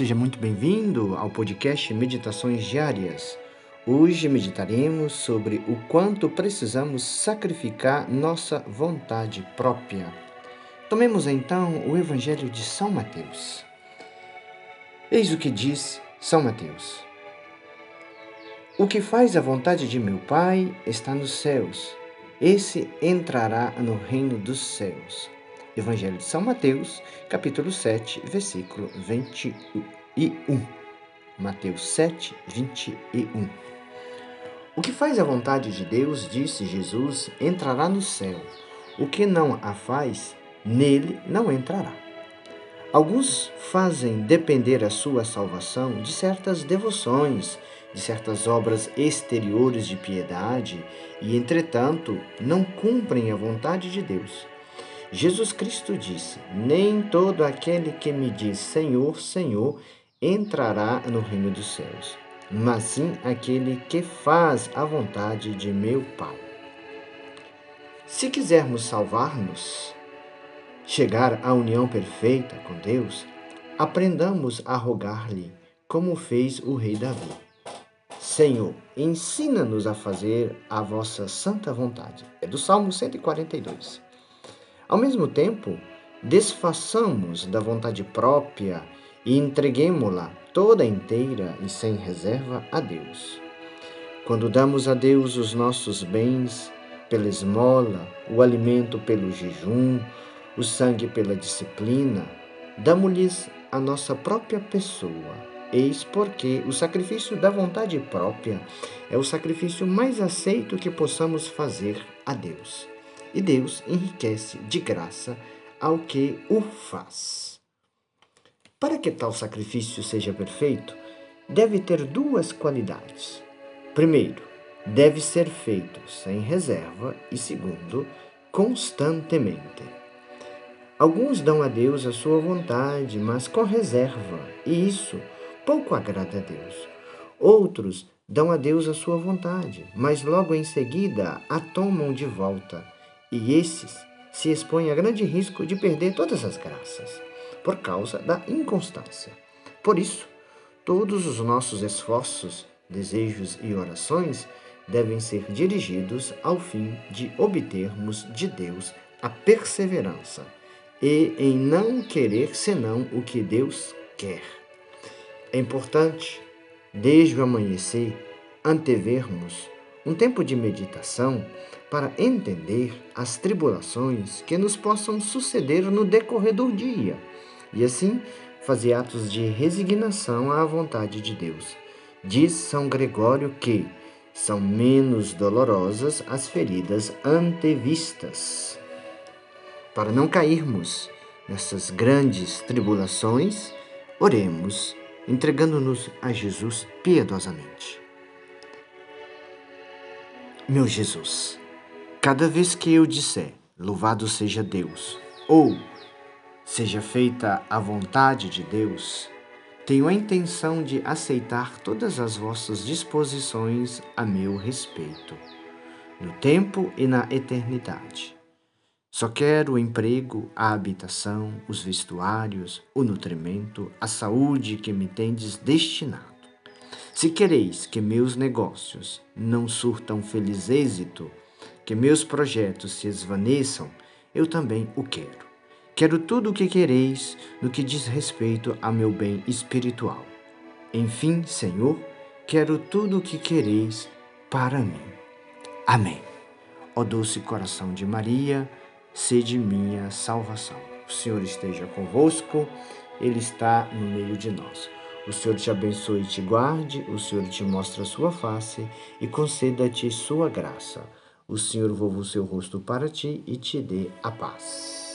Seja muito bem-vindo ao podcast Meditações Diárias. Hoje meditaremos sobre o quanto precisamos sacrificar nossa vontade própria. Tomemos então o Evangelho de São Mateus. Eis o que diz São Mateus: O que faz a vontade de meu Pai está nos céus, esse entrará no reino dos céus. Evangelho de São Mateus, capítulo 7, versículo 21. Mateus 7, 21. O que faz a vontade de Deus, disse Jesus, entrará no céu. O que não a faz, nele não entrará. Alguns fazem depender a sua salvação de certas devoções, de certas obras exteriores de piedade e, entretanto, não cumprem a vontade de Deus. Jesus Cristo disse: Nem todo aquele que me diz Senhor, Senhor entrará no reino dos céus, mas sim aquele que faz a vontade de meu Pai. Se quisermos salvar-nos, chegar à união perfeita com Deus, aprendamos a rogar-lhe, como fez o rei Davi. Senhor, ensina-nos a fazer a vossa santa vontade. É do Salmo 142. Ao mesmo tempo, desfaçamos da vontade própria e entreguemo-la toda inteira e sem reserva a Deus. Quando damos a Deus os nossos bens pela esmola, o alimento pelo jejum, o sangue pela disciplina, damos-lhes a nossa própria pessoa. Eis porque o sacrifício da vontade própria é o sacrifício mais aceito que possamos fazer a Deus e Deus enriquece de graça ao que o faz. Para que tal sacrifício seja perfeito, deve ter duas qualidades. Primeiro, deve ser feito sem reserva e segundo, constantemente. Alguns dão a Deus a sua vontade, mas com reserva, e isso pouco agrada a Deus. Outros dão a Deus a sua vontade, mas logo em seguida a tomam de volta e esses se expõem a grande risco de perder todas as graças, por causa da inconstância. Por isso, todos os nossos esforços, desejos e orações devem ser dirigidos ao fim de obtermos de Deus a perseverança e em não querer senão o que Deus quer. É importante, desde o amanhecer, antevermos um tempo de meditação para entender as tribulações que nos possam suceder no decorrer do dia e assim fazer atos de resignação à vontade de Deus. Diz São Gregório que são menos dolorosas as feridas antevistas. Para não cairmos nessas grandes tribulações, oremos, entregando-nos a Jesus piedosamente. Meu Jesus, cada vez que eu disser louvado seja Deus ou seja feita a vontade de Deus, tenho a intenção de aceitar todas as vossas disposições a meu respeito, no tempo e na eternidade. Só quero o emprego, a habitação, os vestuários, o nutrimento, a saúde que me tendes destinado. Se quereis que meus negócios não surtam feliz êxito, que meus projetos se esvaneçam, eu também o quero. Quero tudo o que quereis no que diz respeito a meu bem espiritual. Enfim, Senhor, quero tudo o que quereis para mim. Amém. Ó doce coração de Maria, sede minha salvação. O Senhor esteja convosco, Ele está no meio de nós. O Senhor te abençoe e te guarde, o Senhor te mostre a sua face e conceda-te sua graça. O Senhor volva o seu rosto para ti e te dê a paz.